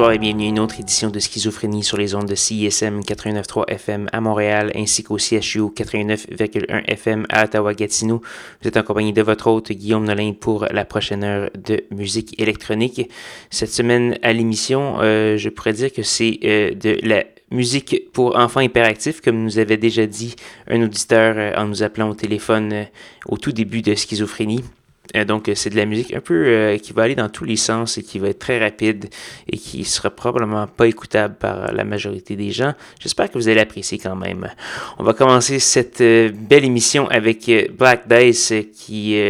Bonsoir et bienvenue à une autre édition de Schizophrénie sur les ondes de CISM 89.3 FM à Montréal ainsi qu'au CHU 89.1 FM à Ottawa-Gatineau. Vous êtes en compagnie de votre hôte Guillaume Nolin pour la prochaine heure de musique électronique. Cette semaine à l'émission, euh, je pourrais dire que c'est euh, de la musique pour enfants hyperactifs, comme nous avait déjà dit un auditeur euh, en nous appelant au téléphone au tout début de Schizophrénie. Euh, donc, euh, c'est de la musique un peu euh, qui va aller dans tous les sens et qui va être très rapide et qui sera probablement pas écoutable par la majorité des gens. J'espère que vous allez apprécier quand même. On va commencer cette belle émission avec Black Dice qui,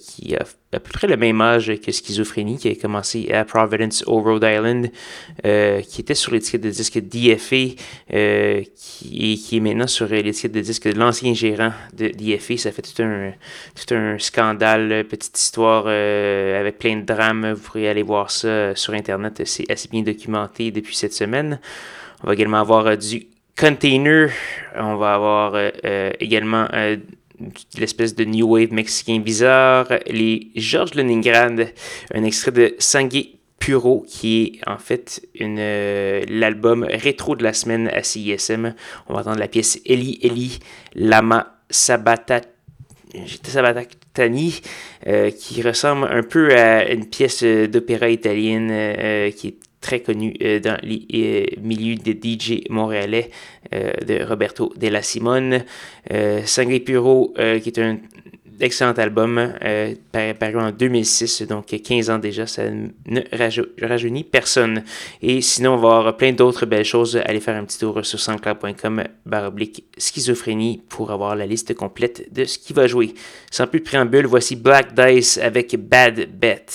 qui a à peu près le même âge que Schizophrénie, qui a commencé à Providence au Rhode Island, euh, qui était sur l'étiquette de disque DFA, euh, et qui est maintenant sur l'étiquette de disque de l'ancien gérant de DFA. Ça fait tout un, tout un scandale, petite histoire euh, avec plein de drames. Vous pourrez aller voir ça sur Internet, c'est assez bien documenté depuis cette semaine. On va également avoir du Container, on va avoir également l'espèce de new wave mexicain bizarre, les Georges Leningrad, un extrait de Sangue Puro, qui est en fait euh, l'album rétro de la semaine à CISM. On va entendre la pièce Eli Eli Lama Sabata, Sabatatani, euh, qui ressemble un peu à une pièce d'opéra italienne euh, qui est très connu euh, dans les euh, milieux des DJ montréalais euh, de Roberto Della Simone. Sangue Puro, qui est un excellent album, paru en 2006, donc 15 ans déjà, ça ne rajeunit personne. Et sinon, on va avoir plein d'autres belles choses. Allez faire un petit tour sur soundcloud.com baroblique schizophrénie pour avoir la liste complète de ce qui va jouer. Sans plus de préambule, voici Black Dice avec Bad Bet.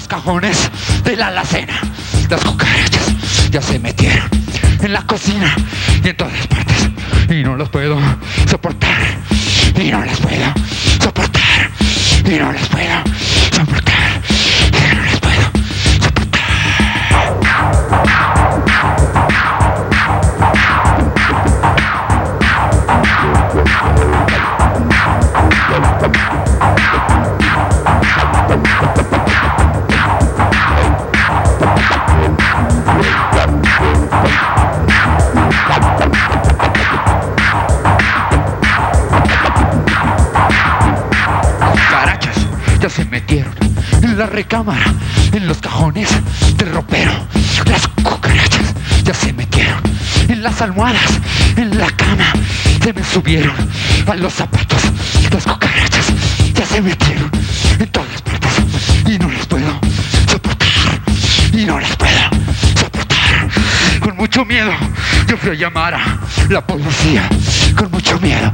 Cajones de la alacena. Las cucarachas ya se metieron en la cocina y en todas partes. Y no los puedo soportar. Y no las puedo soportar. Y no las puedo recámara, en los cajones del ropero. Las cucarachas ya se metieron en las almohadas, en la cama. Se me subieron a los zapatos. Las cucarachas ya se metieron en todas partes y no las puedo soportar. Y no las puedo soportar. Con mucho miedo yo fui a llamar a la policía. Con mucho miedo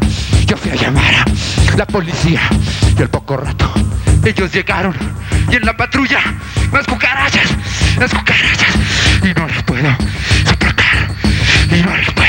yo fui a llamar a la policía. Y al poco rato ellos llegaron y en la patrulla más cucarachas, las cucarachas. Y no las puedo soportar. Y no las puedo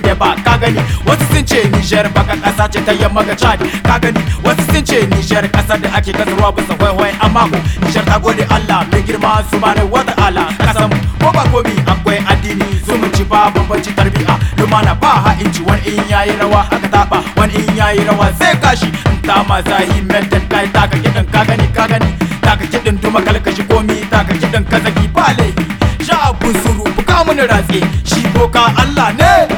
gani da ba. Ka gani? Wasu sun ce Nijar baka kasa ce ta yamma ga Chad. Ka gani? Wasu sun ce Nijar kasa da ake kasarwa bisa waiwai amma ko Nijar ta gode Allah mai girma subhanahu wa ta'ala kasan ko ba komi akwai addini. Zumunci ba bambanci tarbiya. Lumana ba ha inji wani in yayi rawa aka taba wani in yayi rawa sai kashi. In ta ma zahi mental kai ta ka kidan ka gani ka gani. Ta ka kidan duma kalkashi komi ta ka kidan kazaki ba laifi. Sha abun suru buka mun ratse. Shi boka Allah ne.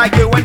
like it when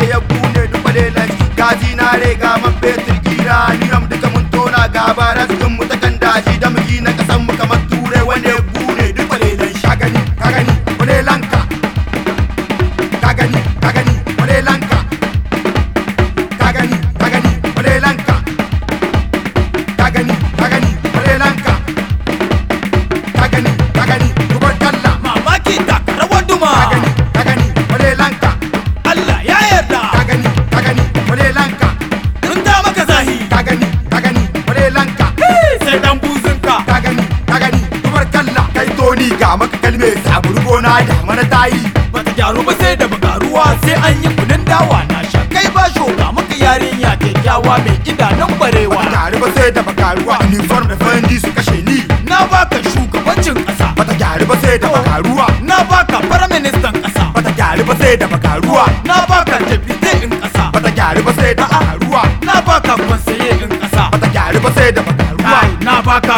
yawa mai nan barewa. Tare ba sai da bakaruwa. Uniform da fandi su kashe ni. Na baka shugabancin ba ta gyaru ba sai da bakaruwa. Na baka fara ministan kasa ba ta gyaru ba sai da bakaruwa. Na baka deputy in kasa ba ta gyaru ba sai da bakaruwa. Na baka kwansaye in kasa ba ta gyaru ba sai da bakaruwa. Na baka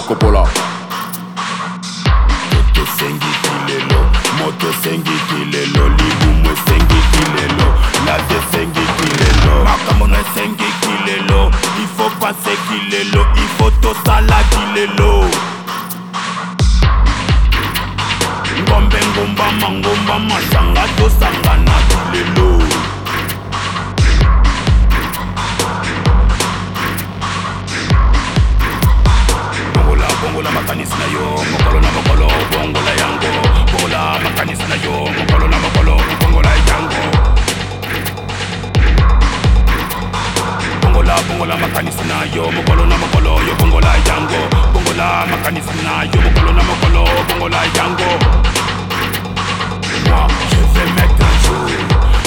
Pablo Coppola. Moto esengiki lelo moto esengiki lelo libumu esengiki lelo lave esengiki lelo. Makambo na esengiki lelo ifo paseki lelo ifo tosalaki lelo. Ngombe ngombama ngombama sanga tosanganaki lelo. Bongola makanisi na yo mokolo na mokolo bongola yango. Bongola makanisi na yo mokolo na mokolo bongola yango. Bongola bongola makanisi na yo mokolo na mokolo yo bongola yango. Bongola makanisi na yo mokolo na mokolo bongola yango. Moi je vais mettre un jour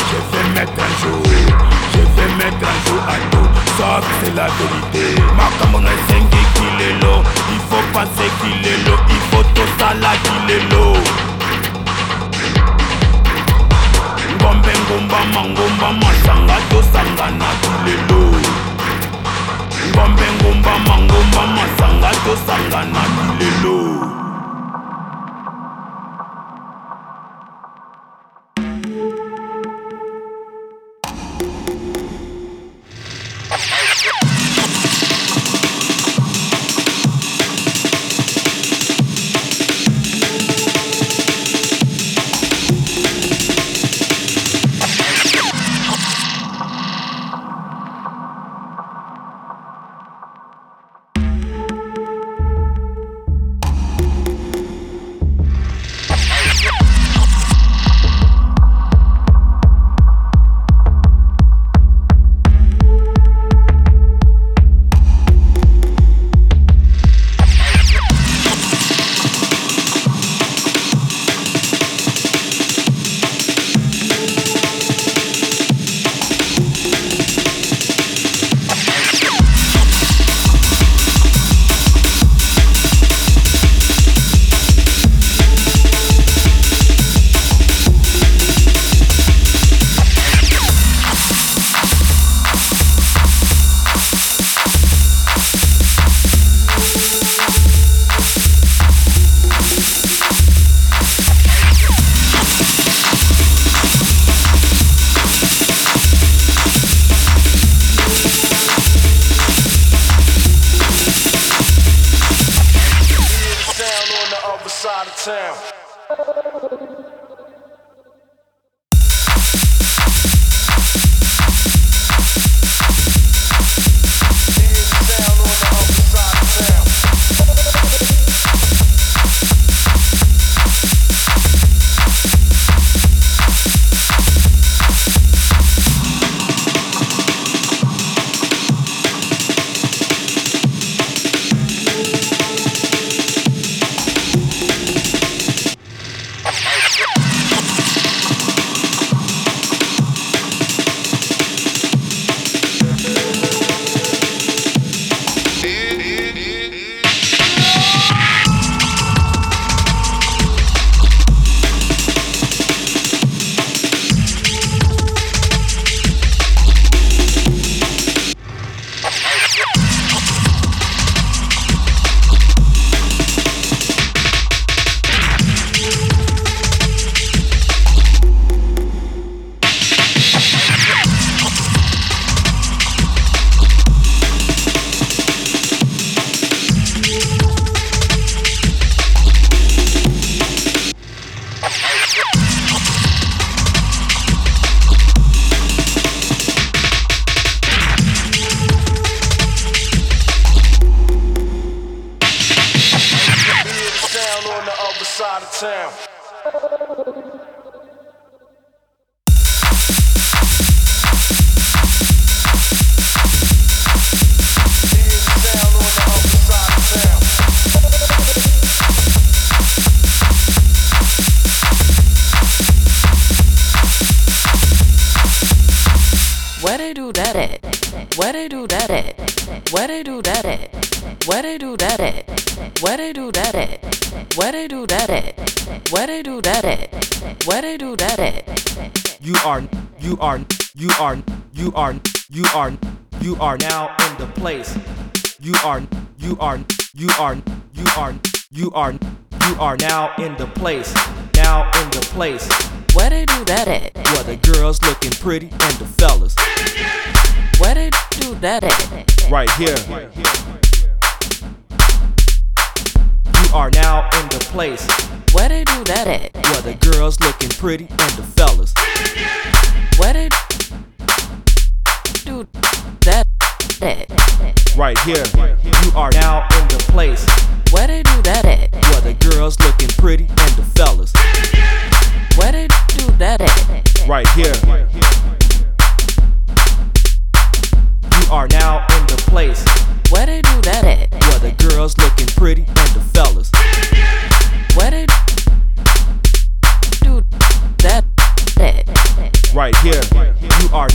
je vais mettre un jour je vais mettre un jour à tout ça c'est la vérité. Makambo na esengi kilelo ifo pase kilelo ifo tosala kilelo ngombe ngombama ngombama sanga tosangana kilelo ngombe ngombama ngombama sanga tosangana kilelo right here. You are now in the place. Where they do that at? Where the girls looking pretty and the fellas. Where they do that at? Right here. You are now in the place. Where they do that at? Where the girls looking pretty and the fellas. Where they do that at? Right here. You are.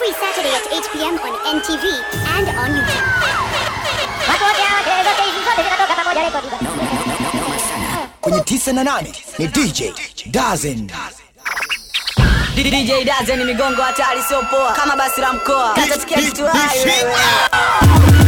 every Saturday at 8 p.m. on NTV and on YouTube. No, no, no, no, ni DJ Dazen. DJ Dazen ni migongo hatari, sio poa, kama basi la mkoa, atasikia kitu hayo.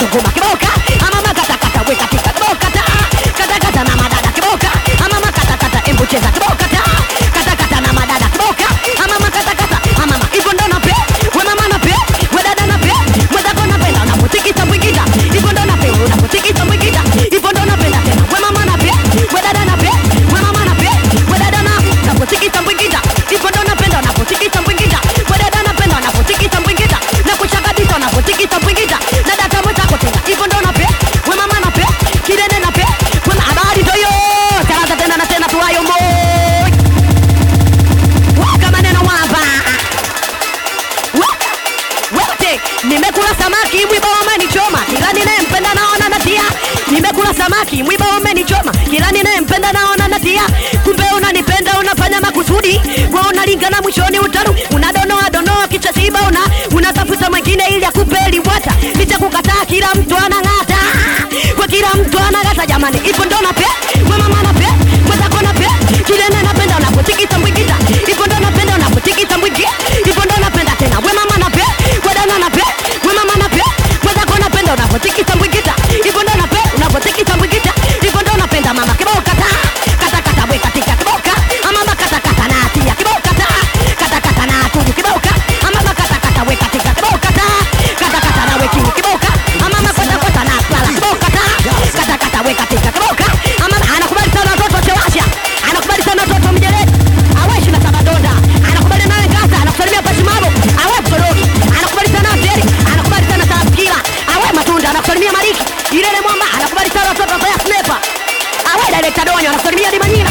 とこまけぼうか。あままかたた上かきかた。ぼうかたかたただだけぼか。あままかたかたえんぼ ili akupe liwata, licha kukataa, kila mtu anang'ata, kwa kila mtu anang'ata, jamani, ipo ndo napenda derecha dueño, la servía de mañana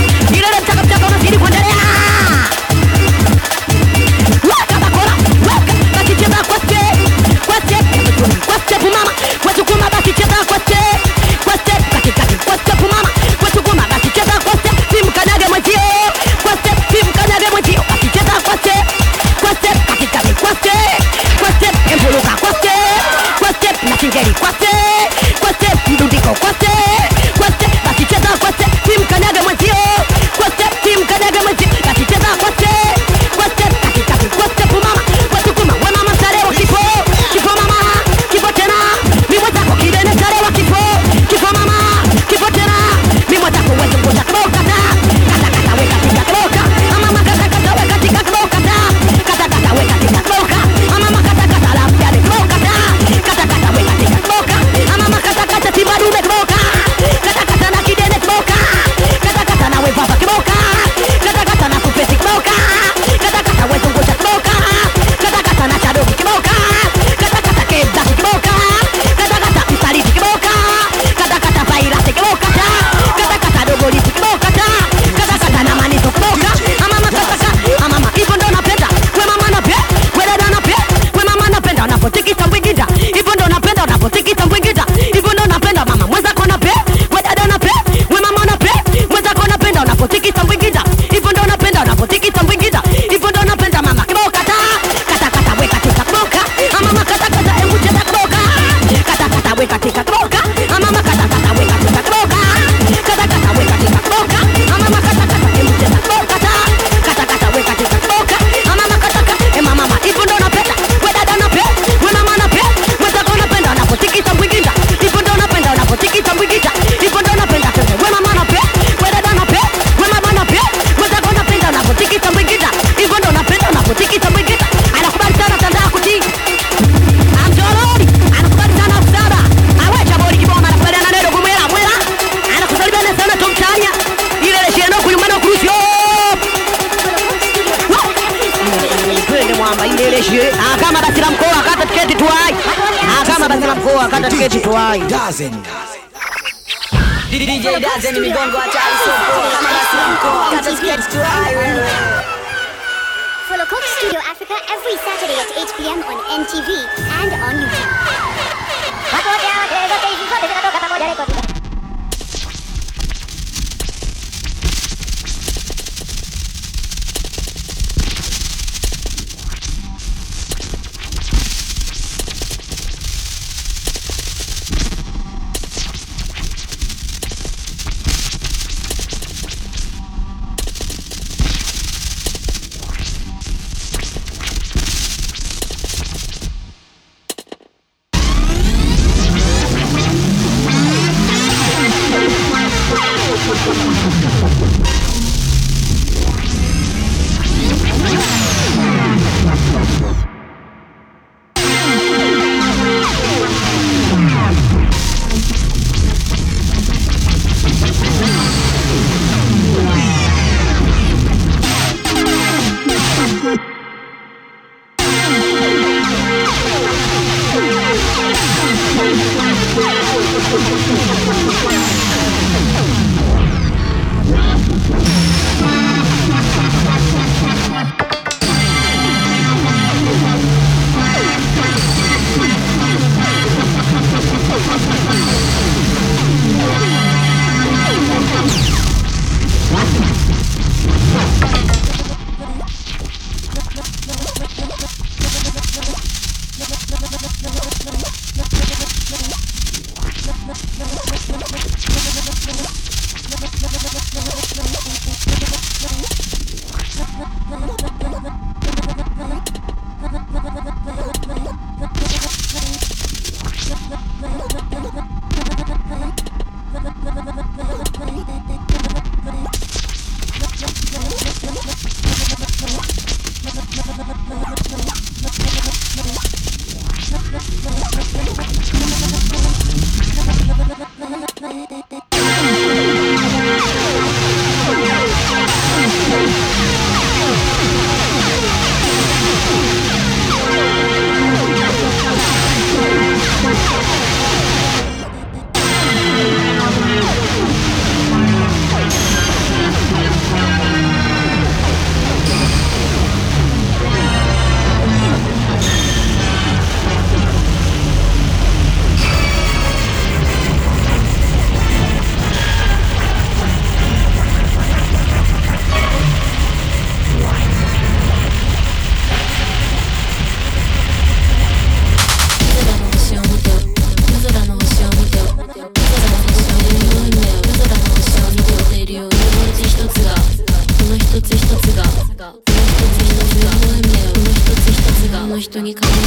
For enemy gon' go at your so poor get to Follow Studio Africa every Saturday at 8 p.m. on NTV and on YouTube. никогда.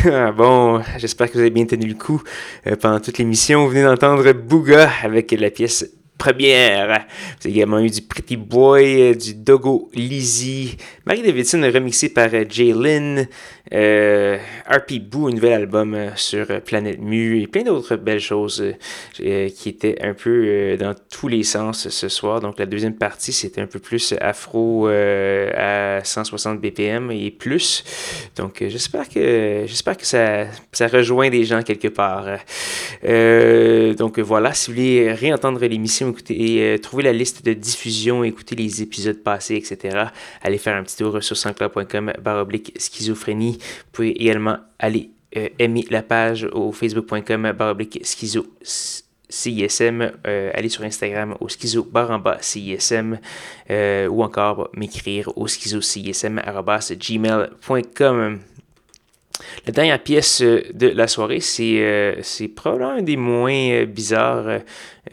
bon, j'espère que vous avez bien tenu le coup euh, pendant toute l'émission. Vous venez d'entendre Booga avec la pièce première. Vous avez également eu du Pretty Boy, euh, du Dogo Lizzy, Marie Davidson remixé par euh, Jay Lynn, euh, RP Boo, un nouvel album euh, sur euh, Planète Mu et plein d'autres belles choses euh, qui étaient un peu dans tous les sens ce soir. Donc la deuxième partie, c'était un peu plus afro à 160 BPM et plus. Donc j'espère que j'espère que ça, ça rejoint des gens quelque part. Donc voilà, si vous voulez réentendre l'émission, euh, trouver la liste de diffusion, écouter les épisodes passés, etc. Allez faire un petit tour sur sanscloud.com baroblique schizophrénie. Vous pouvez également aller euh, aimer la page au facebook.com baroblique schizo CISM, euh, aller sur Instagram au schizo baramba CISM euh, ou encore m'écrire au schizo CISM. La dernière pièce euh, de la soirée, c'est euh, c'est probablement un des moins bizarres.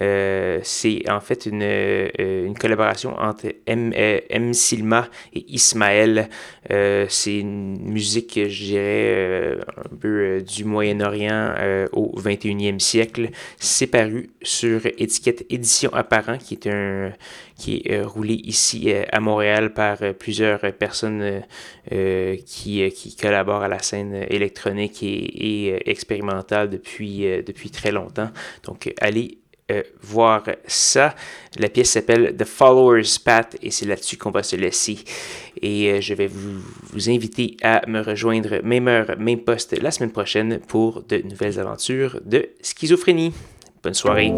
Euh, c'est en fait une, euh, une collaboration entre M, euh, M. Silma et Ismaël. C'est une musique, je dirais, un peu du Moyen-Orient au 21e siècle. C'est paru sur étiquette Édition Apparent, qui est un qui est roulé ici à Montréal par plusieurs personnes qui, qui collaborent à la scène électronique et, et, expérimentale depuis, depuis très longtemps. Donc, allez euh, voir ça. La pièce s'appelle The Follower's Path et c'est là-dessus qu'on va se laisser. Et euh, je vais vous, vous inviter à me rejoindre même heure, même poste la semaine prochaine pour de nouvelles aventures de schizophrénie. Bonne soirée.